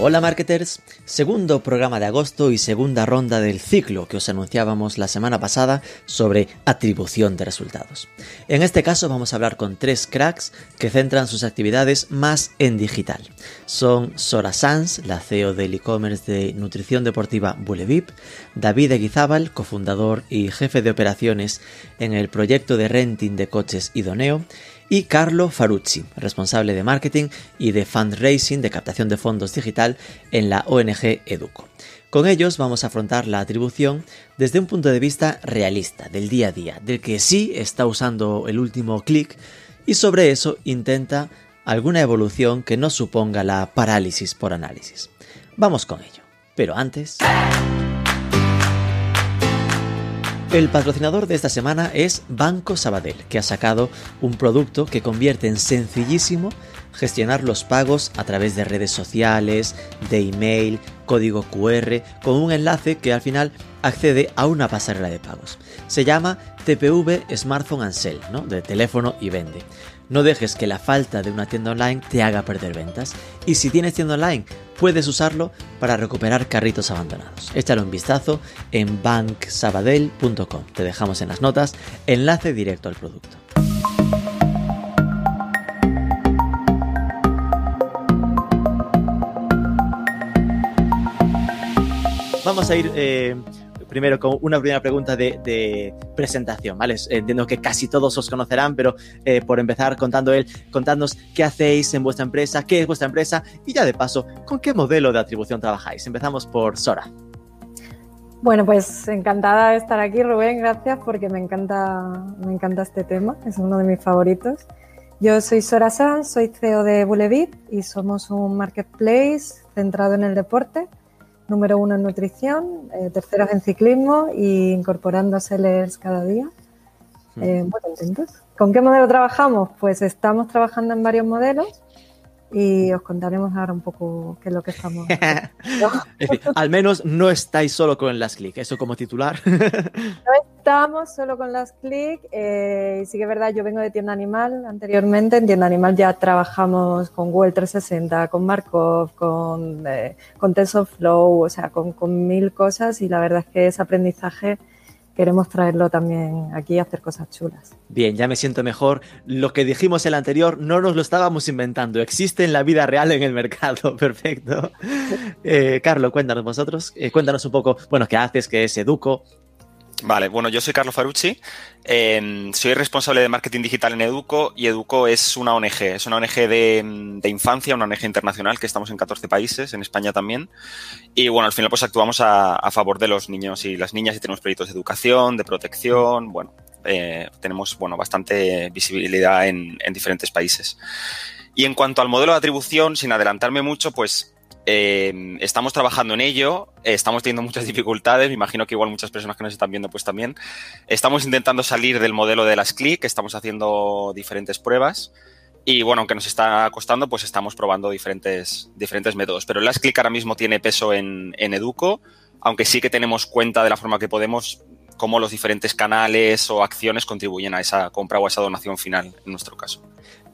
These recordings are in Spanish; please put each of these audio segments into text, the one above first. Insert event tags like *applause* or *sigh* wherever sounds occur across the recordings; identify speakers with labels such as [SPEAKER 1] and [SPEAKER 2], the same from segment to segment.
[SPEAKER 1] Hola marketers, segundo programa de agosto y segunda ronda del ciclo que os anunciábamos la semana pasada sobre atribución de resultados. En este caso vamos a hablar con tres cracks que centran sus actividades más en digital. Son Sora Sanz, la CEO del e-commerce de nutrición deportiva Bulevip, David Eguizábal, cofundador y jefe de operaciones en el proyecto de renting de coches Idoneo, y Carlo Farucci, responsable de marketing y de fundraising de captación de fondos digital en la ONG Educo. Con ellos vamos a afrontar la atribución desde un punto de vista realista, del día a día, del que sí está usando el último clic y sobre eso intenta alguna evolución que no suponga la parálisis por análisis. Vamos con ello. Pero antes... El patrocinador de esta semana es Banco Sabadell, que ha sacado un producto que convierte en sencillísimo gestionar los pagos a través de redes sociales, de email, código QR, con un enlace que al final accede a una pasarela de pagos. Se llama TPV Smartphone Ansel, ¿no? de teléfono y vende. No dejes que la falta de una tienda online te haga perder ventas. Y si tienes tienda online, puedes usarlo para recuperar carritos abandonados. Échale un vistazo en banksabadell.com. Te dejamos en las notas enlace directo al producto. Vamos a ir eh, primero con una primera pregunta de, presentación, ¿vale? Entiendo que casi todos os conocerán, pero eh, por empezar contando él, contadnos qué hacéis en vuestra empresa, qué es vuestra empresa y ya de paso, con qué modelo de atribución trabajáis. Empezamos por Sora.
[SPEAKER 2] Bueno, pues encantada de estar aquí, Rubén, gracias porque me encanta, me encanta este tema, es uno de mis favoritos. Yo soy Sora Sanz, soy CEO de Bulevip y somos un marketplace centrado en el deporte número uno en nutrición, eh, terceros en ciclismo e incorporando sellers cada día. Eh, muy contentos. ¿Con qué modelo trabajamos? Pues estamos trabajando en varios modelos y os contaremos ahora un poco qué es lo que estamos *laughs*
[SPEAKER 1] al menos no estáis solo con las clic, eso como titular. *laughs*
[SPEAKER 2] no estamos solo con las clic, eh, sí que es verdad, yo vengo de tienda animal anteriormente, en tienda animal ya trabajamos con Google 360, con Markov, con, eh, con TensorFlow, o sea, con, con mil cosas y la verdad es que ese aprendizaje queremos traerlo también aquí y hacer cosas chulas.
[SPEAKER 1] Bien, ya me siento mejor. Lo que dijimos el anterior no nos lo estábamos inventando, existe en la vida real en el mercado. *laughs* Perfecto. Eh, Carlos, cuéntanos vosotros, eh, cuéntanos un poco, bueno, qué haces, qué es Educo,
[SPEAKER 3] Vale, bueno, yo soy Carlos Farucci, em, soy responsable de marketing digital en Educo y Educo es una ONG, es una ONG de, infancia, una ONG internacional que estamos en 14 países, en España también. Y bueno, al final pues actuamos a, favor de los niños y las niñas y tenemos proyectos de educación, de protección, bueno, eh, tenemos bueno, bastante visibilidad en diferentes países. Y en cuanto al modelo de atribución, sin adelantarme mucho, pues Em, estamos trabajando en ello, estamos teniendo muchas dificultades, me imagino que igual muchas personas que nos están viendo pues también. Estamos intentando salir del modelo de las clic, estamos haciendo diferentes pruebas y bueno, aunque nos está costando, pues estamos probando diferentes, diferentes métodos. Pero el Last Click ahora mismo tiene peso en, en Educo, aunque sí que tenemos cuenta de la forma que podemos cómo los diferentes canales o acciones contribuyen a esa compra o a esa donación final, en nuestro caso.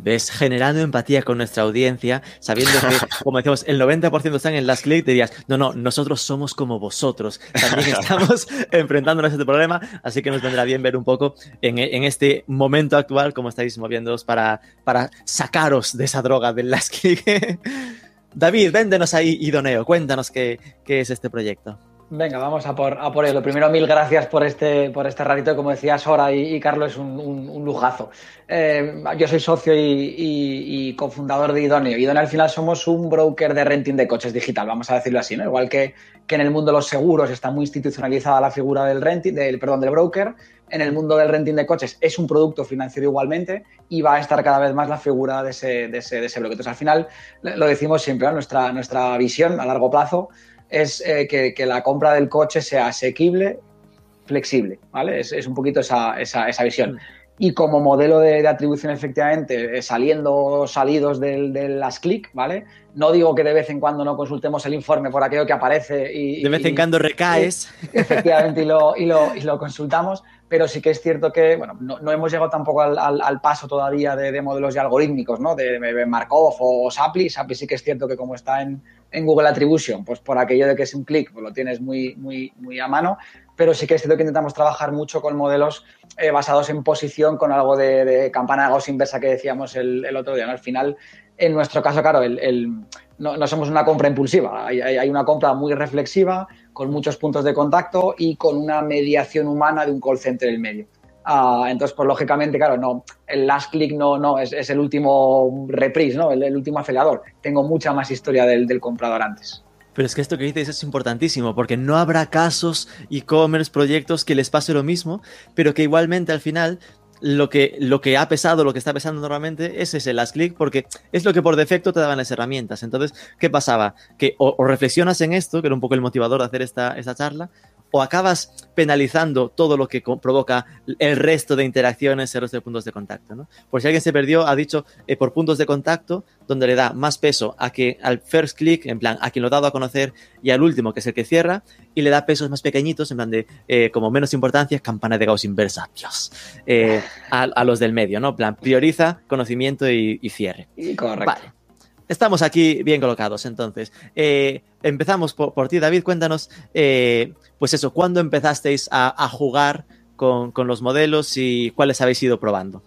[SPEAKER 1] ¿Ves? Generando empatía con nuestra audiencia, sabiendo que, *laughs* como decimos, el 90% están en las clics, dirías, no, no, nosotros somos como vosotros. También *laughs* estamos *laughs* enfrentándonos a este problema, así que nos vendrá bien ver un poco en, este momento actual cómo estáis moviéndoos para, para sacaros de esa droga de las clics. David, véndenos ahí, Idoneo, cuéntanos qué, qué es este proyecto.
[SPEAKER 4] Venga, vamos a por, a por ello. Primero, mil gracias por este, por este ratito. Como decía Sora y, Carlos, es un, lujazo. Eh, yo soy socio y, cofundador de Idoneo. Idoneo al final somos un broker de renting de coches digital, vamos a decirlo así, ¿no? Igual que, que en el mundo de los seguros está muy institucionalizada la figura del renting, del, perdón, del broker, en el mundo del renting de coches es un producto financiero igualmente y va a estar cada vez más la figura de ese, de ese, de ese broker. Entonces, al final, lo decimos siempre, nuestra, nuestra visión a largo plazo es eh, que, la compra del coche sea asequible, flexible, ¿vale? Es, un poquito esa, esa, visión. y como modelo de, atribución efectivamente eh, saliendo salidos del, de las clic, ¿vale? No digo que de vez en cuando no consultemos el informe por aquello que aparece y...
[SPEAKER 1] De vez en cuando recaes.
[SPEAKER 4] efectivamente, y lo, y, lo, y lo, consultamos, pero sí que es cierto que, bueno, no, hemos llegado tampoco al, al, paso todavía de, de, modelos ya algorítmicos, ¿no? De, Markov o Sapli. Sapli sí que es cierto que como está en, en Google Attribution, pues por aquello de que es un clic, pues lo tienes muy, muy, muy a mano, pero sí que es cierto que intentamos trabajar mucho con modelos eh, basados en posición, con algo de, campana de Gauss inversa que decíamos el, otro día. Al final, en nuestro caso, claro, el, no, somos una compra impulsiva, hay, una compra muy reflexiva, con muchos puntos de contacto y con una mediación humana de un call center en el medio. Ah, entonces, pues lógicamente, claro, no, el last click no, no es, el último reprise, ¿no? El, último acelerador. Tengo mucha más historia del comprador antes.
[SPEAKER 1] Pero es que esto que dices es importantísimo, porque no habrá casos, e-commerce, proyectos que les pase lo mismo, pero que igualmente al final lo que, lo que ha pesado, lo que está pesando normalmente es ese last click, porque es lo que por defecto te daban las herramientas. Entonces, ¿qué pasaba? Que o, reflexionas en esto, que era un poco el motivador de hacer esta, esta charla, o acabas penalizando todo lo que provoca el resto de interacciones, el resto de puntos de contacto. ¿no? Por si alguien se perdió, ha dicho eh, por puntos de contacto, donde le da más peso a que al first click, en plan, a quien lo ha dado a conocer, y al último, que es el que cierra, y le da pesos más pequeñitos, en plan de, eh, como menos importancia, campana de Gauss inversa, Dios, eh, a, los del medio, ¿no? En plan, prioriza conocimiento y, cierre.
[SPEAKER 4] Correcto. Vale.
[SPEAKER 1] Estamos aquí bien colocados, entonces. empezamos por, ti, David. Cuéntanos, pues eso, ¿cuándo empezasteis a, jugar con, con, los modelos y cuáles habéis ido probando?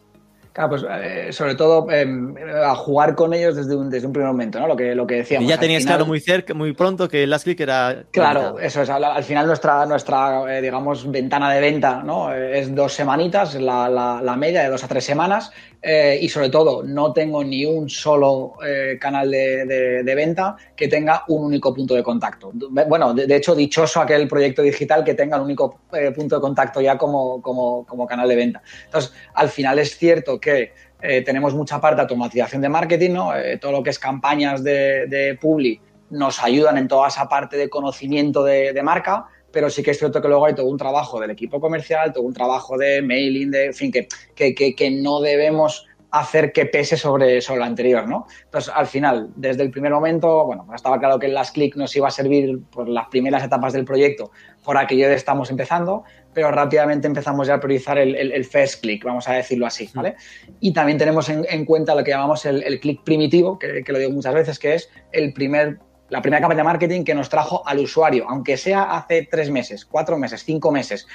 [SPEAKER 4] Claro, pues eh, sobre todo em, a jugar con ellos desde un, desde un primer momento, ¿no? Lo que, lo que decíamos.
[SPEAKER 1] Y ya tenías claro muy cerca, muy pronto que el Last Click era.
[SPEAKER 4] Claro, eso es. Al, final nuestra, nuestra eh, digamos, ventana de venta, ¿no? Es dos semanitas, la, la, media de dos a tres semanas. Eh, y sobre todo, no tengo ni un solo canal de, de, venta que tenga un único punto de contacto. Bueno, de, hecho, dichoso aquel proyecto digital que tenga el único punto de contacto ya como, como, como canal de venta. Entonces, al final es cierto que eh, tenemos mucha parte de automatización de marketing, ¿no? Eh, todo lo que es campañas de, de, Publi nos ayudan en toda esa parte de conocimiento de, marca, pero sí que es cierto que luego hay todo un trabajo del equipo comercial, todo un trabajo de mailing, de, en fin, que, que, que, no debemos hacer que pese sobre, sobre lo anterior, ¿no? Entonces, al final, desde el primer momento, bueno, estaba claro que el last click nos iba a servir por las primeras etapas del proyecto, por aquello de estamos empezando, pero rápidamente empezamos ya a priorizar el, first click, vamos a decirlo así, ¿vale? Y también tenemos en, cuenta lo que llamamos el, click primitivo, que, lo digo muchas veces, que es el primer, la primera campaña de marketing que nos trajo al usuario, aunque sea hace tres meses, cuatro meses, cinco meses.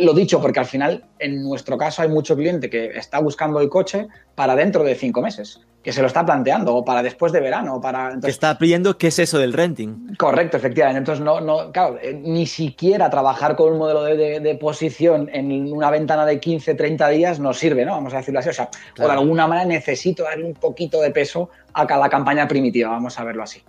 [SPEAKER 4] Lo dicho porque al final, en nuestro caso, hay mucho cliente que está buscando el coche para dentro de cinco meses que se lo está planteando, o para después de verano, o para...
[SPEAKER 1] Entonces, está pidiendo qué es eso del renting.
[SPEAKER 4] Correcto, efectivamente. Entonces, no, no, claro, eh, ni siquiera trabajar con un modelo de, posición en una ventana de 15, 30 días nos sirve, ¿no? Vamos a decirlo así. O sea, o de alguna manera necesito darle un poquito de peso a cada campaña primitiva, vamos a verlo así.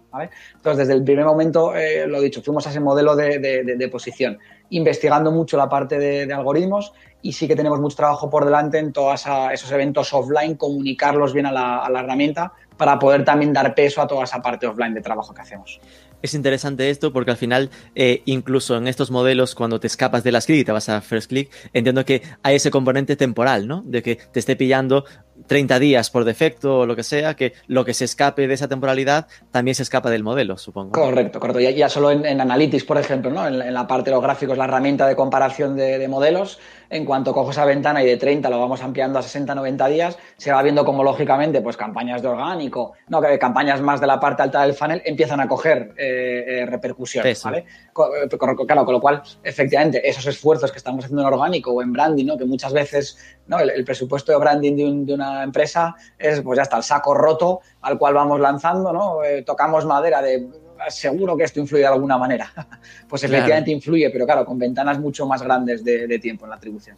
[SPEAKER 4] Entonces, desde el primer momento, eh, lo dicho, fuimos a ese modelo de, posición, investigando mucho la parte de algoritmos y sí que tenemos mucho trabajo por delante en todos esos eventos offline, comunicarlos bien a la, herramienta para poder también dar peso a toda esa parte offline de trabajo que hacemos.
[SPEAKER 1] Es interesante esto porque al final, eh, incluso en estos modelos, cuando te escapas de las clic y te vas a first click, entiendo que hay ese componente temporal, ¿no? De que te esté pillando 30 días por defecto o lo que sea, que lo que se escape de esa temporalidad también se escapa del modelo, supongo.
[SPEAKER 4] Correcto, correcto. Ya, ya solo en, Analytics, por ejemplo, ¿no? En, la parte de los gráficos, la herramienta de comparación de, modelos, en cuanto cojo esa ventana y de 30 lo vamos ampliando a 60, 90 días, se va viendo como lógicamente, pues campañas de orgánico, no, que campañas más de la parte alta del funnel empiezan a coger eh, eh, repercusiones, ¿vale? Eh, claro, con lo cual, efectivamente, esos esfuerzos que estamos haciendo en orgánico o en branding, ¿no? Que muchas veces, ¿no? El, presupuesto de branding de una empresa es, pues ya está, el saco roto al cual vamos lanzando, ¿no? Eh, tocamos madera de seguro que esto influye de alguna manera. *laughs* pues efectivamente influye, pero claro, con ventanas mucho más grandes de tiempo en la atribución.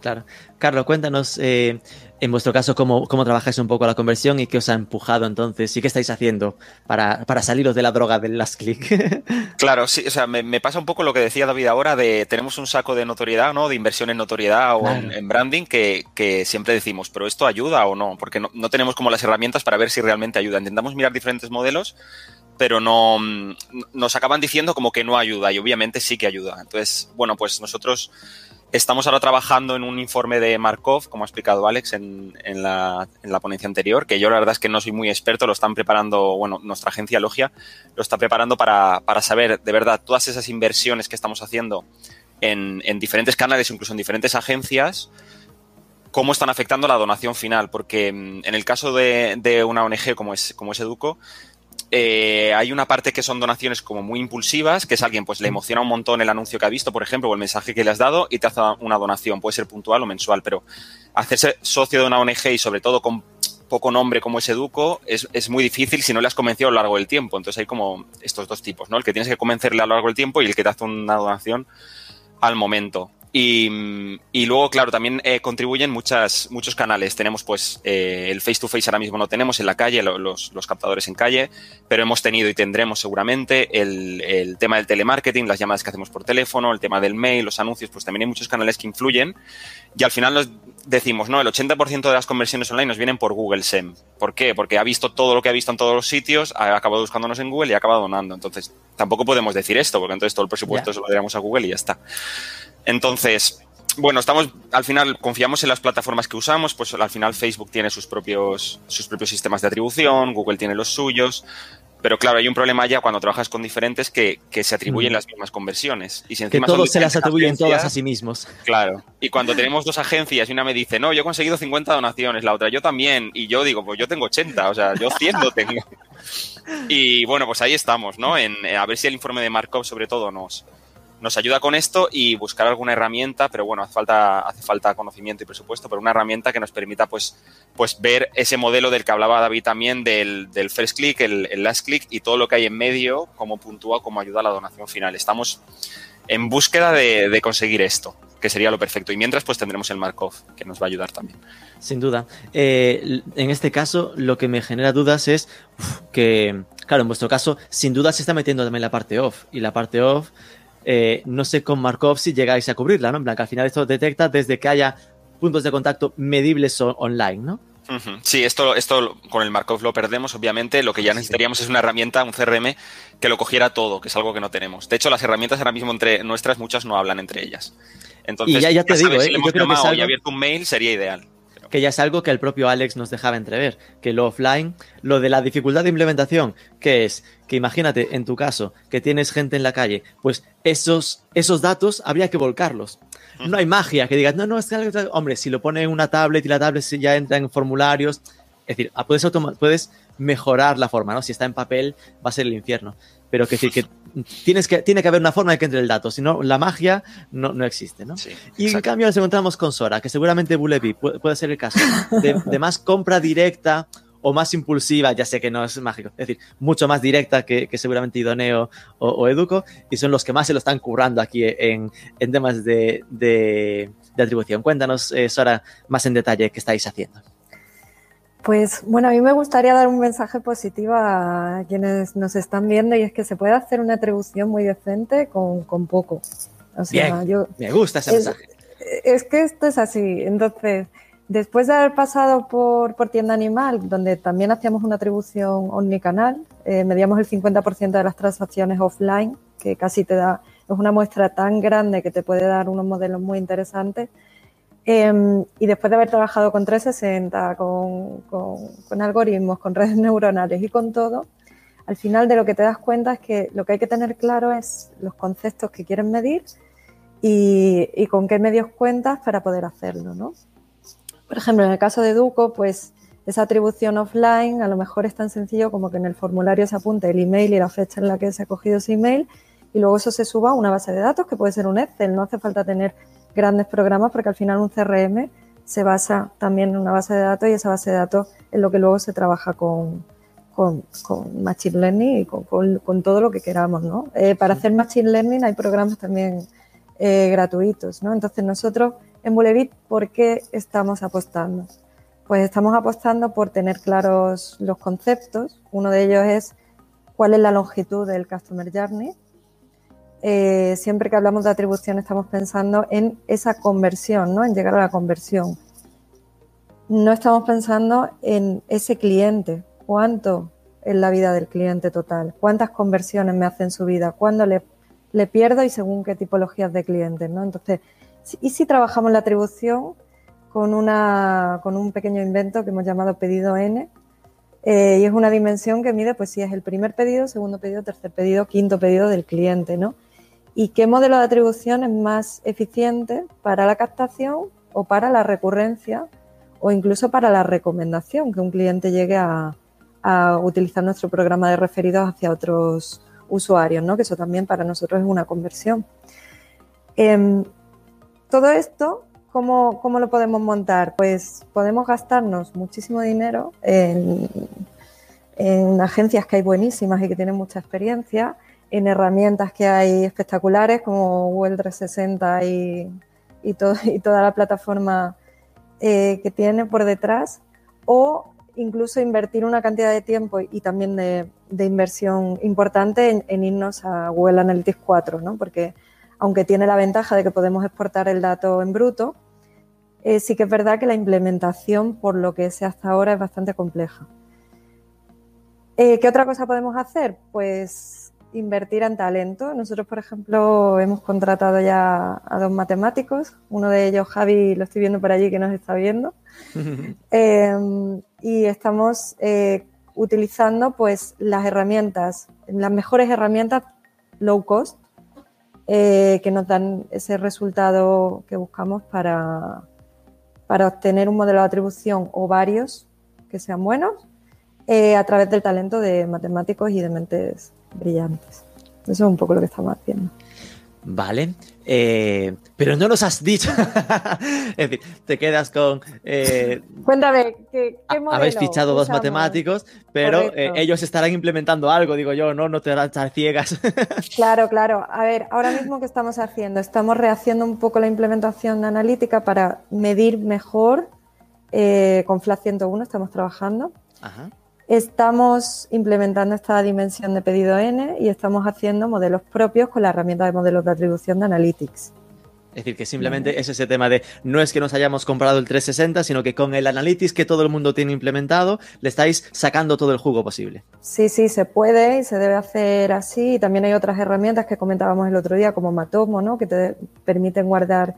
[SPEAKER 1] Claro. Carlos, cuéntanos, eh, en vuestro caso, cómo, cómo trabajáis un poco la conversión y qué os ha empujado entonces y qué estáis haciendo para, para saliros de la droga del last click. *laughs*
[SPEAKER 3] claro, sí, o sea, me, pasa un poco lo que decía David ahora de tenemos un saco de notoriedad, ¿no? De inversión en notoriedad o en, branding que, que, siempre decimos, pero ¿esto ayuda o no? Porque no, no tenemos como las herramientas para ver si realmente ayuda. Intentamos mirar diferentes modelos pero no nos acaban diciendo como que no ayuda y obviamente sí que ayuda. Entonces, bueno, pues nosotros Estamos ahora trabajando en un informe de Markov, como ha explicado Alex en, la, ponencia anterior, que yo la verdad es que no soy muy experto, lo están preparando, bueno, nuestra agencia Logia lo está preparando para, saber de verdad todas esas inversiones que estamos haciendo en, diferentes canales, incluso en diferentes agencias, cómo están afectando la donación final, porque mm, en el caso de, una ONG como es, como es Educo, eh, hay una parte que son donaciones como muy impulsivas, que es alguien pues le emociona un montón el anuncio que ha visto, por ejemplo, o el mensaje que le has dado y te hace una donación, puede ser puntual o mensual, pero hacerse socio de una ONG y sobre todo con poco nombre como es Educo es, es, muy difícil si no le has convencido a lo largo del tiempo. Entonces hay como estos dos tipos, ¿no? El que tienes que convencerle a lo largo del tiempo y el que te hace una donación al momento. Y, luego, claro, también eh, contribuyen muchas, muchos canales. Tenemos, pues, eh, el face-to-face ahora mismo no tenemos en la calle, los, captadores en calle, pero hemos tenido y tendremos seguramente el, tema del telemarketing, las llamadas que hacemos por teléfono, el tema del mail, los anuncios, pues también hay muchos canales que influyen. Y al final nos decimos, no, el 80% de las conversiones online nos vienen por Google SEM. ¿Por qué? Porque ha visto todo lo que ha visto en todos los sitios, ha acabado buscándonos en Google y ha acabado donando. Entonces, tampoco podemos decir esto, porque entonces todo el presupuesto se lo daríamos a Google y ya está. Entonces, bueno, estamos, al final confiamos en las plataformas que usamos, pues al final Facebook tiene sus propios, sus propios sistemas de atribución, Google tiene los suyos, pero claro, hay un problema ya cuando trabajas con diferentes que, se atribuyen mm. las mismas conversiones.
[SPEAKER 1] Y si encima que todos se las atribuyen todas a sí mismos.
[SPEAKER 3] Claro. Y cuando tenemos dos agencias y una me dice, no, yo he conseguido 50 donaciones, la otra yo también, y yo digo, pues yo tengo 80, o sea, yo 100 lo tengo. *laughs* y bueno, pues ahí estamos, ¿no? En, a ver si el informe de Markov sobre todo nos, nos ayuda con esto y buscar alguna herramienta, pero bueno, hace falta, hace falta conocimiento y presupuesto, pero una herramienta que nos permita pues, pues ver ese modelo del que hablaba David también, del, first click, el, last click y todo lo que hay en medio, cómo puntúa, cómo ayuda a la donación final. Estamos en búsqueda de, conseguir esto, que sería lo perfecto. Y mientras, pues tendremos el Markov, que nos va a ayudar también.
[SPEAKER 1] Sin duda. Eh, en este caso, lo que me genera dudas es que, claro, en vuestro caso, sin duda se está metiendo también la parte off. Y la parte off eh, no sé con Markov si llegáis a cubrirla, ¿no? En plan, que al final esto detecta desde que haya puntos de contacto medibles online, ¿no?
[SPEAKER 3] Sí, esto, esto con el Markov lo perdemos, obviamente. Lo que ya necesitaríamos es una herramienta, un CRM, que lo cogiera todo, que es algo que no tenemos. De hecho, las herramientas ahora mismo entre nuestras, muchas no hablan entre ellas. Entonces,
[SPEAKER 1] y ya, te digo, ¿eh?
[SPEAKER 3] yo creo que abierto un mail sería ideal
[SPEAKER 1] que ya es algo que el propio Alex nos dejaba entrever, que lo offline, lo de la dificultad de implementación, que es que imagínate en tu caso que tienes gente en la calle, pues esos, esos datos habría que volcarlos. No hay magia que digas, no, no, es que, hombre, si lo pone en una tablet y la tablet ya entra en formularios, es decir, ah, puedes, puedes mejorar la forma, ¿no? Si está en papel va a ser el infierno. Pero que decir que *laughs* tienes que, tiene que haber una forma de que entre el dato, si no, la magia no, no existe, ¿no? y en cambio nos encontramos con Sora, que seguramente Bulevi puede, ser el caso, de, *laughs* más compra directa o más impulsiva, ya sé que no es mágico, es decir, mucho más directa que, seguramente Idoneo o, Educo, y son los que más se lo están currando aquí en, temas de, de, atribución. Cuéntanos, eh, Sora, más en detalle qué estáis haciendo.
[SPEAKER 2] Pues bueno, a mí me gustaría dar un mensaje positivo a quienes nos están viendo y es que se puede hacer una atribución muy decente con, poco.
[SPEAKER 1] Bien, yo, me gusta ese mensaje.
[SPEAKER 2] Es que esto es así. Entonces, después de haber pasado por, por Tienda Animal, donde también hacíamos una atribución omnicanal, eh, medíamos el 50% de las transacciones offline, que casi te da, es una muestra tan grande que te puede dar unos modelos muy interesantes Em, y después de haber trabajado con 360, con, con, algoritmos, con redes *laughs* neuronales y con todo, al final de lo que te das cuenta es que lo que hay que tener claro es los conceptos que quieren medir y, y con qué medios cuentas para poder hacerlo, ¿no? Por ejemplo, en el caso de Duco, pues esa atribución offline a lo mejor es tan sencillo como que en el formulario se apunte el email y la fecha en la que se ha cogido ese email y luego eso se suba a una base de datos que puede ser un Excel, no hace falta tener grandes programas porque al final un CRM se basa también en una base de datos y esa base de datos es lo que luego se trabaja con, con, Machine Learning y con, todo lo que queramos, ¿no? Eh, para hacer Machine Learning hay programas también eh, gratuitos, ¿no? Entonces nosotros en Bulevit, ¿por qué estamos apostando? Pues estamos apostando por tener claros los conceptos. Uno de ellos es cuál es la longitud del Customer Journey, eh, siempre que hablamos de atribución estamos pensando en esa conversión, ¿no? En llegar a la conversión. No estamos pensando en ese cliente, cuánto es la vida del cliente total, cuántas conversiones me hacen su vida, cuándo le, le pierdo y según qué tipologías de clientes, ¿no? Entonces, y si trabajamos la atribución con, una, con un pequeño invento que hemos llamado pedido N, eh, y es una dimensión que mide, pues si es el primer pedido, segundo pedido, tercer pedido, quinto pedido del cliente, ¿no? Y qué modelo de atribución es más eficiente para la captación o para la recurrencia o incluso para la recomendación, que un cliente llegue a, utilizar nuestro programa de referidos hacia otros usuarios, ¿no? Que eso también para nosotros es una conversión. Em, todo esto ¿Cómo, lo podemos montar? Pues podemos gastarnos muchísimo dinero en, agencias que hay buenísimas y que tienen mucha experiencia, en herramientas que hay espectaculares como Google 360 y, y, toda la plataforma eh, que tiene por detrás, o incluso invertir una cantidad de tiempo y también de, inversión importante en, en, irnos a Google Analytics 4, ¿no? porque aunque tiene la ventaja de que podemos exportar el dato en bruto, eh, sí que es verdad que la implementación, por lo que sé hasta ahora, es bastante compleja. Eh, ¿Qué otra cosa podemos hacer? Pues invertir en talento. Nosotros, por ejemplo, hemos contratado ya a dos matemáticos. Uno de ellos, Javi, lo estoy viendo por allí que nos está viendo. *laughs* Em, y estamos eh, utilizando pues las herramientas, las mejores herramientas low cost eh, que nos dan ese resultado que buscamos para, para obtener un modelo de atribución o varios que sean buenos eh, a través del talento de matemáticos y de mentes brillantes. Eso es un poco lo que estamos haciendo.
[SPEAKER 1] Vale, eh, pero no nos has dicho. *laughs* es decir, te quedas con.
[SPEAKER 2] Eh, Cuéntame, ¿qué, qué modelo
[SPEAKER 1] Habéis fichado dos matemáticos, pero eh, ellos estarán implementando algo, digo yo, ¿no? No te van a estar ciegas. *laughs*
[SPEAKER 2] claro, claro. A ver, ahora mismo, ¿qué estamos haciendo? Estamos rehaciendo un poco la implementación analítica para medir mejor. con FLAT 101 estamos trabajando. Ajá. Estamos implementando esta dimensión de pedido N y estamos haciendo modelos propios con la herramienta de modelos de atribución de Analytics.
[SPEAKER 1] Es decir, que simplemente es ese tema de no es que nos hayamos comprado el 360, sino que con el Analytics que todo el mundo tiene implementado, le estáis sacando todo el jugo posible.
[SPEAKER 2] Sí, sí, se puede y se debe hacer así. Y también hay otras herramientas que comentábamos el otro día, como Matomo, ¿no? que te permiten guardar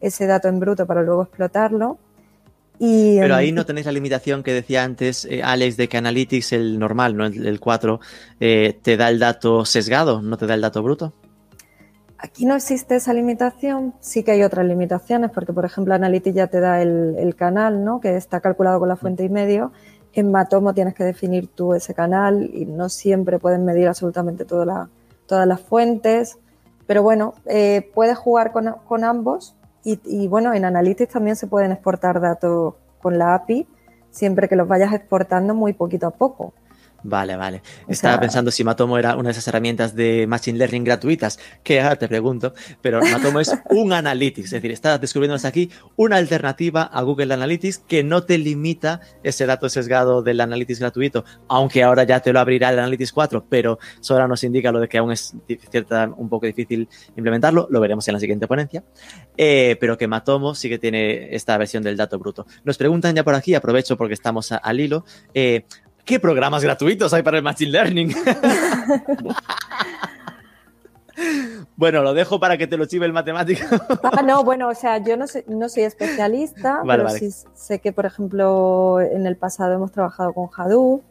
[SPEAKER 2] ese dato en bruto para luego explotarlo.
[SPEAKER 1] Pero ahí em, no tenéis la limitación que decía antes eh, Alex de que Analytics, el normal, no el, 4, eh, te da el dato sesgado, no te da el dato bruto.
[SPEAKER 2] Aquí no existe esa limitación, sí que hay otras limitaciones, porque por ejemplo Analytics ya te da el, canal, ¿no? que está calculado con la fuente y medio. En Matomo tienes que definir tú ese canal y no siempre pueden medir absolutamente todas las fuentes. Pero bueno, eh, puedes jugar con, con ambos y, bueno, en Analytics también se pueden exportar datos con la API, siempre que los vayas exportando muy poquito a poco.
[SPEAKER 1] Vale, vale. Estaba pensando si Matomo era una de esas herramientas de Machine Learning gratuitas, que ahora te pregunto, pero Matomo es *laughs* un Analytics, es decir, estás descubriéndonos aquí una alternativa a Google Analytics que no te limita ese dato sesgado del Analytics gratuito, aunque ahora ya te lo abrirá el Analytics 4, pero eso ahora nos indica lo de que aún es cierta, un poco difícil implementarlo, lo veremos en la siguiente ponencia, eh, pero que Matomo sí que tiene esta versión del dato bruto. Nos preguntan ya por aquí, aprovecho porque estamos al hilo, eh, ¿Qué programas gratuitos hay para el Machine Learning? *laughs* bueno, lo dejo para que te lo chive el matemático.
[SPEAKER 2] ah, no, bueno, o sea, yo no, no soy especialista, pero sí sé que, por ejemplo, en el pasado hemos trabajado con Hadoop,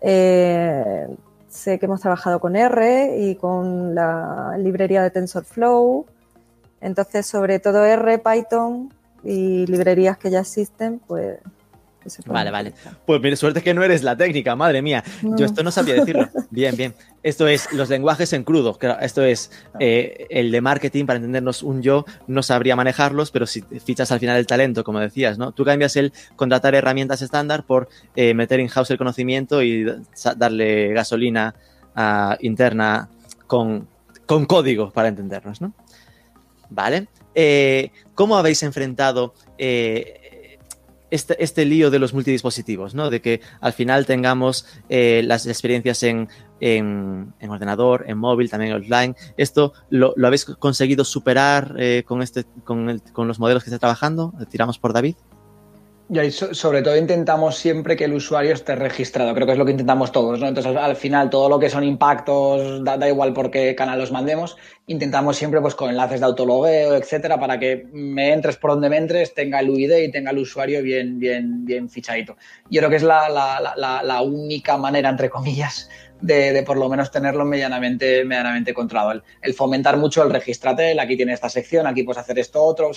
[SPEAKER 2] eh, sé que hemos trabajado con R y con la librería de TensorFlow. Entonces, sobre todo R, Python y librerías que ya existen, pues
[SPEAKER 1] Vale, vale. Pues mire, suerte que no eres la técnica, madre mía. Yo esto no sabía decirlo. *laughs* Bien, bien. Esto es los lenguajes en crudo. Esto es eh, el de marketing, para entendernos un yo, no sabría manejarlos, pero si fichas al final el talento, como decías, ¿no? Tú cambias el contratar herramientas estándar por eh, meter in-house el conocimiento y darle gasolina ah, interna con, con código, para entendernos, ¿no? Vale. Eh, ¿Cómo habéis enfrentado este, este, lío de los multidispositivos, ¿no? De que al final tengamos eh, las experiencias en, ordenador, en móvil, también offline. ¿Esto lo, habéis conseguido superar eh, con, este, con, los modelos que está trabajando? ¿Tiramos por David?
[SPEAKER 4] Sobre todo intentamos siempre que el usuario esté registrado, creo que es lo que intentamos todos. Entonces al final todo lo que son impactos, da, igual por qué canal los mandemos, intentamos siempre pues con enlaces de autologueo, etcétera, para que me entres por donde me entres, tenga el UID y tenga el usuario bien, bien, bien fichadito. Yo creo que es la, la, la única manera, entre comillas, de, por lo menos tenerlo medianamente, medianamente controlado. El, fomentar mucho el registratel, aquí tiene esta sección, aquí puedes hacer esto otro,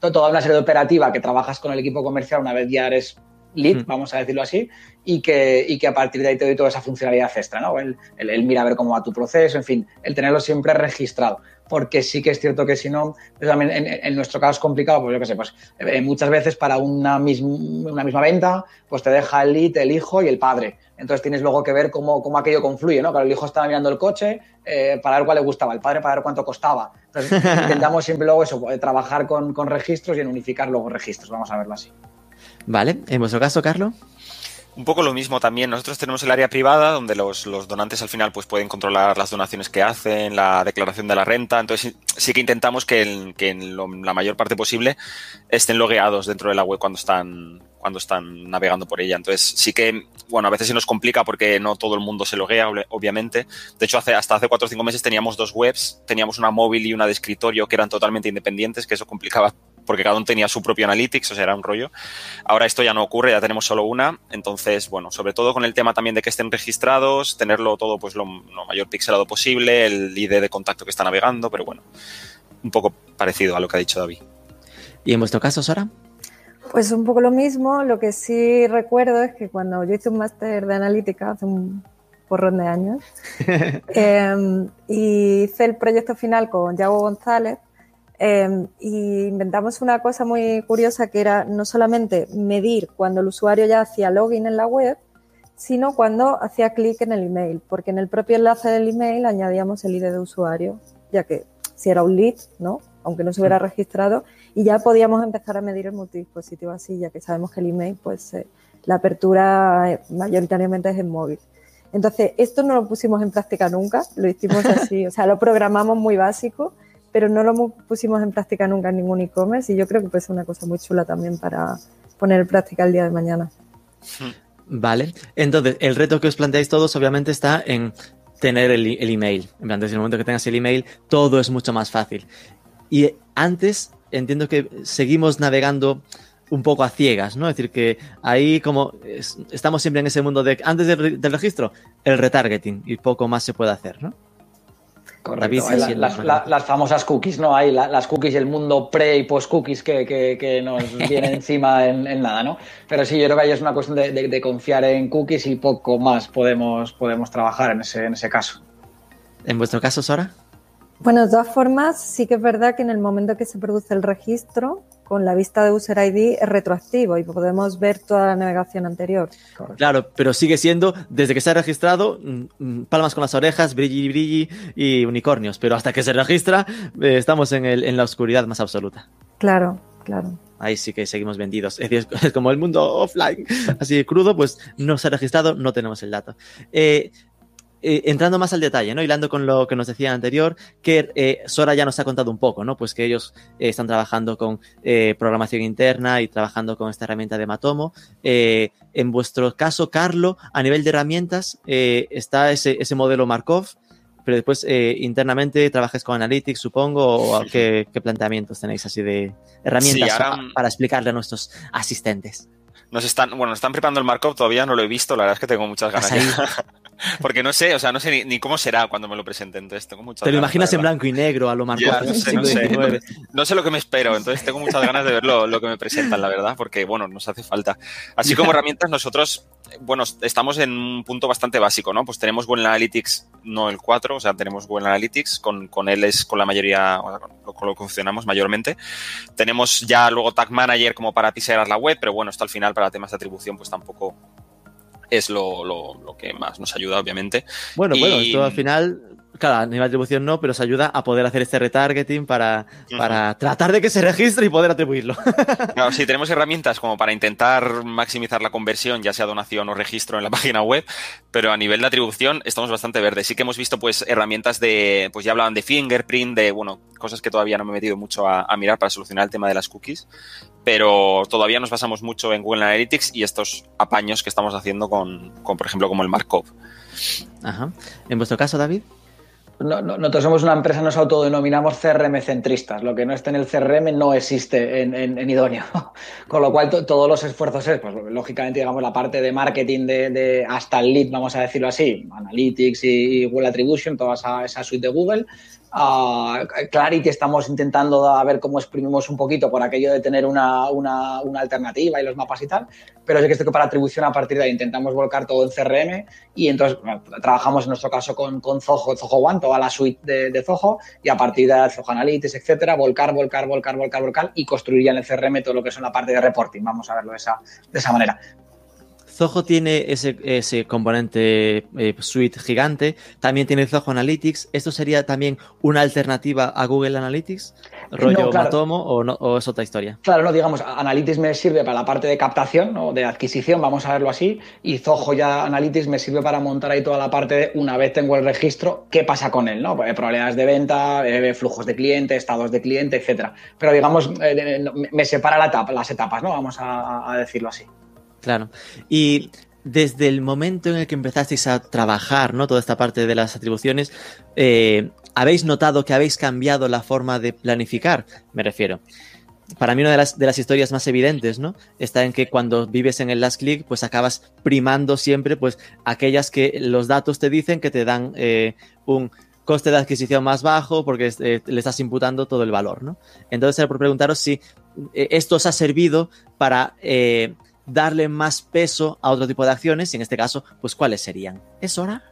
[SPEAKER 4] toda una serie de operativa que trabajas con el equipo comercial una vez ya eres lead, mm. vamos a decirlo así, y que, y que a partir de ahí te doy toda esa funcionalidad extra, ¿no? El, el, mira a ver cómo va tu proceso, en fin, el tenerlo siempre registrado. Porque sí que es cierto que si no, pues en, en, nuestro caso es complicado, pues yo qué sé, pues eh, muchas veces para una, una misma venta, pues te deja el lead, el hijo y el padre. Entonces tienes luego que ver cómo, cómo aquello confluye, ¿no? Claro, el hijo estaba mirando el coche eh, para ver cuál le gustaba, el padre para ver cuánto costaba. Entonces *laughs* intentamos siempre luego eso, eh, trabajar con, con registros y en unificar luego registros, vamos a verlo así.
[SPEAKER 1] Vale, en vuestro caso, Carlos.
[SPEAKER 3] Un poco lo mismo también. Nosotros tenemos el área privada donde los, donantes al final pues pueden controlar las donaciones que hacen, la declaración de la renta. Entonces sí que intentamos que, en, la mayor parte posible estén logueados dentro de la web cuando están cuando están navegando por ella. Entonces sí que, bueno, a veces se nos complica porque no todo el mundo se loguea, obviamente. De hecho, hace, hasta hace cuatro o cinco meses teníamos dos webs, teníamos una móvil y una de escritorio que eran totalmente independientes, que eso complicaba porque cada uno tenía su propio analytics, o sea, era un rollo. Ahora esto ya no ocurre, ya tenemos solo una. Entonces, bueno, sobre todo con el tema también de que estén registrados, tenerlo todo pues lo, mayor pixelado posible, el ID de contacto que está navegando, pero bueno, un poco parecido a lo que ha dicho David.
[SPEAKER 1] ¿Y en vuestro caso, Sara?
[SPEAKER 2] Pues un poco lo mismo. Lo que sí recuerdo es que cuando yo hice un máster de analítica hace un porrón de años *laughs* em, y hice el proyecto final con Yago González, eh, y inventamos una cosa muy curiosa que era no solamente medir cuando el usuario ya hacía login en la web, sino cuando hacía clic en el email, porque en el propio enlace del email añadíamos el ID de usuario, ya que si era un lead, ¿no? aunque no se hubiera registrado, y ya podíamos empezar a medir el multidispositivo así, ya que sabemos que el email, pues eh, la apertura eh, mayoritariamente es en móvil. Entonces, esto no lo pusimos en práctica nunca, lo hicimos *laughs* así, o sea, lo programamos muy básico pero no lo pusimos en práctica nunca en ningún e-commerce y yo creo que puede ser una cosa muy chula también para poner en práctica el día de mañana.
[SPEAKER 1] Vale, entonces el reto que os planteáis todos obviamente está en tener el, email. En plan, desde el momento que tengas el email, todo es mucho más fácil. Y antes entiendo que seguimos navegando un poco a ciegas, ¿no? Es decir, que ahí como estamos siempre en ese mundo de antes del registro, el retargeting y poco más se puede hacer, ¿no?
[SPEAKER 4] Correcto. las, famosas cookies, ¿no? Hay las cookies el mundo pre y post cookies que, nos *laughs* viene encima en, nada, ¿no? Pero sí, yo creo que ahí es una cuestión de, confiar en cookies y poco más podemos, podemos trabajar en ese, en ese caso.
[SPEAKER 1] ¿En vuestro caso, Sora?
[SPEAKER 2] Bueno, de todas formas, sí que es verdad que en el momento que se produce el registro, con la vista de User ID es retroactivo y podemos ver toda la navegación anterior.
[SPEAKER 1] Claro, pero sigue siendo, desde que se ha registrado, mm, mm, palmas con las orejas, brilli, brilli y unicornios, pero hasta que se registra eh, estamos en, el, en la oscuridad más absoluta.
[SPEAKER 2] Claro, claro
[SPEAKER 1] ahí sí que seguimos vendidos. *laughs* Es decir, es como el mundo offline, así crudo, pues no se ha registrado, no tenemos el dato. Eh, eh, entrando más al detalle, ¿no? Hilando con lo que nos decía anterior, que eh, Sora ya nos ha contado un poco, ¿no? Pues que ellos eh, están trabajando con programación interna y trabajando con esta herramienta de Matomo. en vuestro caso, Carlo, a nivel de herramientas, está ese, modelo Markov, pero después internamente trabajas con Analytics, supongo, o qué, planteamientos tenéis así de herramientas para explicarle a nuestros asistentes.
[SPEAKER 3] Nos están, bueno, nos están preparando el Markov, todavía no lo he visto, la verdad es que tengo muchas ganas. *laughs* *laughs* Porque no sé, o sea, no sé ni, cómo será cuando me lo presenten. Entonces tengo muchas
[SPEAKER 1] Te lo imaginas en blanco y negro a lo Marco.
[SPEAKER 3] no, sé, no, sé. *laughs* No, sé, lo que me espero, entonces tengo muchas ganas de ver lo, que me presentan, la verdad, porque bueno, nos hace falta. Así como herramientas, nosotros, bueno, estamos en un punto bastante básico, ¿no? Pues tenemos Google Analytics, no el 4, o sea, tenemos Google Analytics, con, con él es con la mayoría, con lo que funcionamos mayormente. Tenemos ya luego Tag Manager como para pisear la web, pero bueno, esto al final para temas de atribución pues tampoco es lo, lo, que más nos ayuda, obviamente.
[SPEAKER 1] Bueno, bueno, esto al final claro, a nivel de atribución no, pero os ayuda a poder hacer este retargeting para, para tratar de que se registre y poder atribuirlo. *laughs*
[SPEAKER 3] Claro, sí, tenemos herramientas como para intentar maximizar la conversión, ya sea donación o registro en la *laughs* página web, pero a nivel de atribución estamos bastante verdes. Sí que hemos visto pues herramientas de, pues ya hablaban de fingerprint, de, bueno, cosas que todavía no me he metido mucho a, a mirar para solucionar el tema de las cookies, pero todavía nos basamos mucho en Google Analytics y estos apaños que estamos haciendo con, con por ejemplo, como el Markov.
[SPEAKER 1] Ajá. ¿En vuestro caso, David?
[SPEAKER 4] No, no, nosotros somos una empresa, nos autodenominamos CRM centristas. Lo que no está en el CRM no existe en, en, idóneo. *laughs* Con lo cual, todos los esfuerzos es, pues lógicamente, digamos, la parte de marketing de, de hasta el lead, vamos a decirlo así, Analytics y, y Google Attribution, toda esa, esa, suite de Google. Uh, Clarity estamos intentando a ver cómo exprimimos un poquito por aquello de tener una, una, una, alternativa y los mapas y tal, pero sí que esto para atribución a partir de ahí intentamos volcar todo en CRM y entonces trabajamos en nuestro caso con, con Zoho, Zoho One, toda la suite de, de Zoho y a partir de Zoho Analytics, etcétera, volcar, volcar, volcar, volcar, volcar y construir ya en el CRM todo lo que es la parte de reporting, vamos a verlo de esa, de esa manera.
[SPEAKER 1] Zoho tiene ese, ese componente eh, suite gigante, también tiene Zoho Analytics. ¿Esto sería también una alternativa a Google Analytics? ¿Rollo no, claro. Matomo o, no, o, es otra historia?
[SPEAKER 4] Claro, no, digamos, Analytics me sirve para la parte de captación, ¿no? de adquisición, vamos a verlo así, y Zoho ya Analytics me sirve para montar ahí toda la parte de, una vez tengo el registro, ¿qué pasa con él? ¿no? Pues, probabilidades de venta, eh, flujos de cliente, estados de cliente, etcétera. Pero digamos, eh, me separa la etapa, las etapas, ¿no? Vamos a, a decirlo así.
[SPEAKER 1] Claro. Y desde el momento en el que empezasteis a trabajar, ¿no? Toda esta parte de las atribuciones, eh, ¿habéis notado que habéis cambiado la forma de planificar? Me refiero. Para mí una de las, de las historias más evidentes, ¿no? Está en que cuando vives en el last click, pues acabas primando siempre, pues, aquellas que los datos te dicen que te dan eh, un coste de adquisición más bajo porque eh, le estás imputando todo el valor, ¿no? Entonces, era por preguntaros si esto os ha servido para darle más peso a otro tipo de acciones y en este caso, pues cuáles serían. ¿Es hora?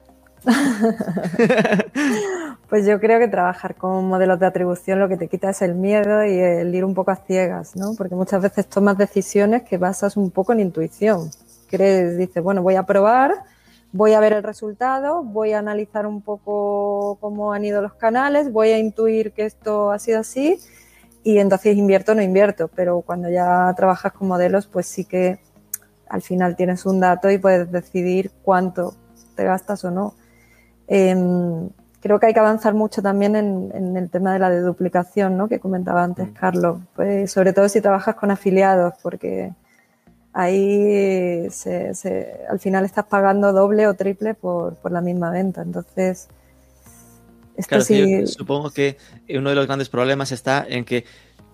[SPEAKER 1] *laughs*
[SPEAKER 2] pues yo creo que trabajar con modelos de atribución lo que te quita es el miedo y el ir un poco a ciegas, ¿no? Porque muchas veces tomas decisiones que basas un poco en intuición. Crees, dices, bueno, voy a probar, voy a ver el resultado, voy a analizar un poco cómo han ido los canales, voy a intuir que esto ha sido así y entonces invierto o no invierto, pero cuando ya trabajas con modelos, pues sí que al final tienes un dato y puedes decidir cuánto te gastas o no. Eh, creo que hay que avanzar mucho también en, en, el tema de la deduplicación, ¿no? Que comentaba antes Carlos, pues sobre todo si trabajas con afiliados, porque ahí se, se, al final estás pagando doble o triple por, por la misma venta, entonces
[SPEAKER 1] esto claro, sí... supongo que uno de los grandes problemas está en que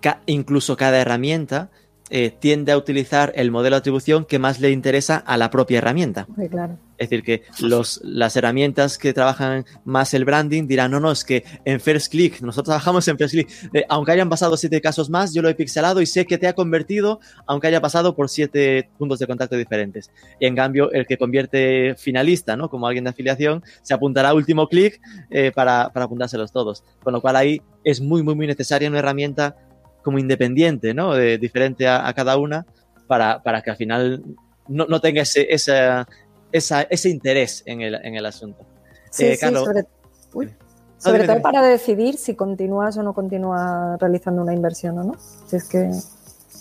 [SPEAKER 1] ca incluso cada herramienta eh, tiende a utilizar el modelo de atribución que más le interesa a la propia herramienta.
[SPEAKER 2] Sí, claro.
[SPEAKER 1] Es decir, que los, las herramientas que trabajan más el branding dirán, no, no, es que en First Click, nosotros trabajamos en First Click, eh, aunque hayan pasado siete casos más, yo lo he pixelado y sé que te ha convertido, aunque haya pasado por siete puntos de contacto diferentes. Y en cambio, el que convierte finalista, ¿no? Como alguien de afiliación, se apuntará a último clic eh, para, para apuntárselos todos. Con lo cual ahí es muy, muy, muy necesaria una herramienta como independiente, ¿no? De, diferente a, a, cada una, para, para que al final no, no tenga ese, esa, esa, ese interés en el, en el asunto.
[SPEAKER 2] Sí, eh, sí, sobre, uy, sobre todo para decidir si continúas o no continúas realizando una inversión o no. Si es que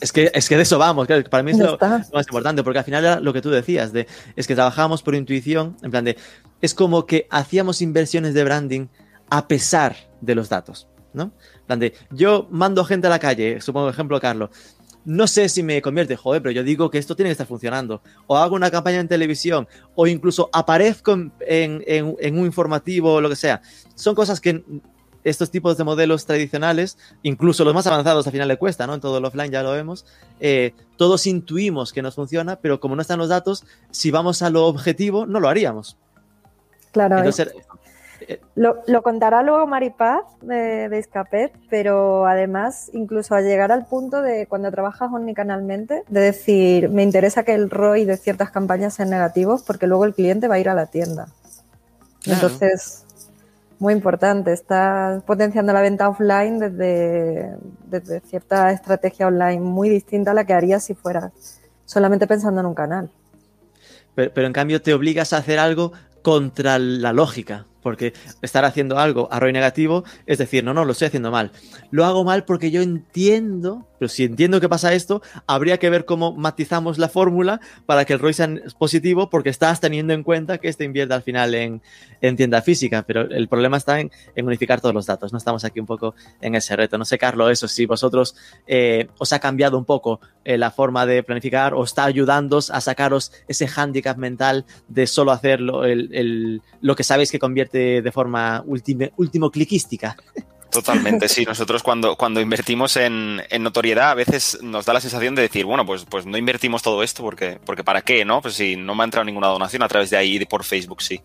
[SPEAKER 1] es que, es que de eso vamos, claro, para mí es lo, lo, más importante, porque al final era lo que tú decías, de, es que trabajábamos por intuición, en plan de, es como que hacíamos inversiones de branding a pesar de los datos, ¿no? De, yo mando gente a la calle, supongo ejemplo, Carlos, no sé si me convierte, joder, pero yo digo que esto tiene que estar funcionando. O hago una campaña en televisión, o incluso aparezco en, en, en, en un informativo o lo que sea. Son cosas que estos tipos de modelos tradicionales, incluso los más avanzados al final le cuesta, ¿no? En todo el offline ya lo vemos, eh, todos intuimos que nos funciona, pero como no están los datos, si vamos a lo objetivo, no lo haríamos.
[SPEAKER 2] Claro. Entonces, lo, lo, contará luego Maripaz de, de Escapet, pero además, incluso a llegar al punto de cuando trabajas omnicanalmente, de decir, me interesa que el ROI de ciertas campañas sean negativos porque luego el cliente va a ir a la tienda. Claro. Entonces, muy importante, estás potenciando la venta offline desde, desde cierta estrategia online muy distinta a la que harías si fueras solamente pensando en un canal.
[SPEAKER 1] Pero, pero en cambio te obligas a hacer algo contra la lógica, porque estar haciendo algo a ROI negativo es decir, no, no, lo estoy haciendo mal. Lo hago mal porque yo entiendo, pero si entiendo que pasa esto, habría que ver cómo matizamos la fórmula para que el ROI sea positivo porque estás teniendo en cuenta que este invierte al final en, tienda física, pero el problema está en, unificar todos los datos, no estamos aquí un poco en ese reto. No sé, Carlos, eso, si vosotros eh, os ha cambiado un poco eh, la forma de planificar o está ayudando a sacaros ese hándicap mental de solo hacerlo lo que sabéis que convierte de forma último cliquística.
[SPEAKER 3] Totalmente, sí. *laughs* Nosotros cuando, cuando invertimos en, notoriedad a veces nos da la sensación de decir, bueno, pues, pues no invertimos todo esto porque, porque ¿para qué? ¿no? Pues si no me ha entrado ninguna donación a través de ahí por Facebook, sí.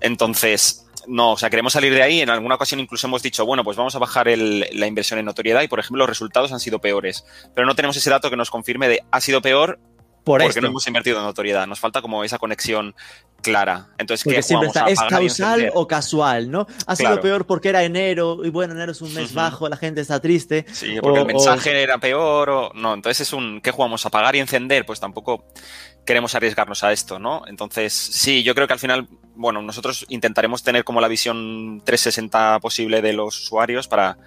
[SPEAKER 3] Entonces, no, o sea, queremos salir de ahí. En alguna ocasión incluso hemos dicho, bueno, pues vamos a bajar la inversión en notoriedad y, por ejemplo, los resultados han sido peores. Pero no tenemos ese dato que nos confirme de ha sido peor porque no hemos invertido en notoriedad. Nos falta como esa conexión clara. Entonces, ¿qué
[SPEAKER 1] siempre está, ¿es causal o casual, no? Ha sido peor porque era enero y bueno, enero es un mes bajo, la gente está triste.
[SPEAKER 3] Sí, porque el mensaje era peor o no. Entonces es un ¿qué jugamos? ¿Apagar y encender? Pues tampoco queremos arriesgarnos a esto, ¿no? Entonces, sí, yo creo que al final, bueno, nosotros intentaremos tener como la visión 360 posible de los usuarios para,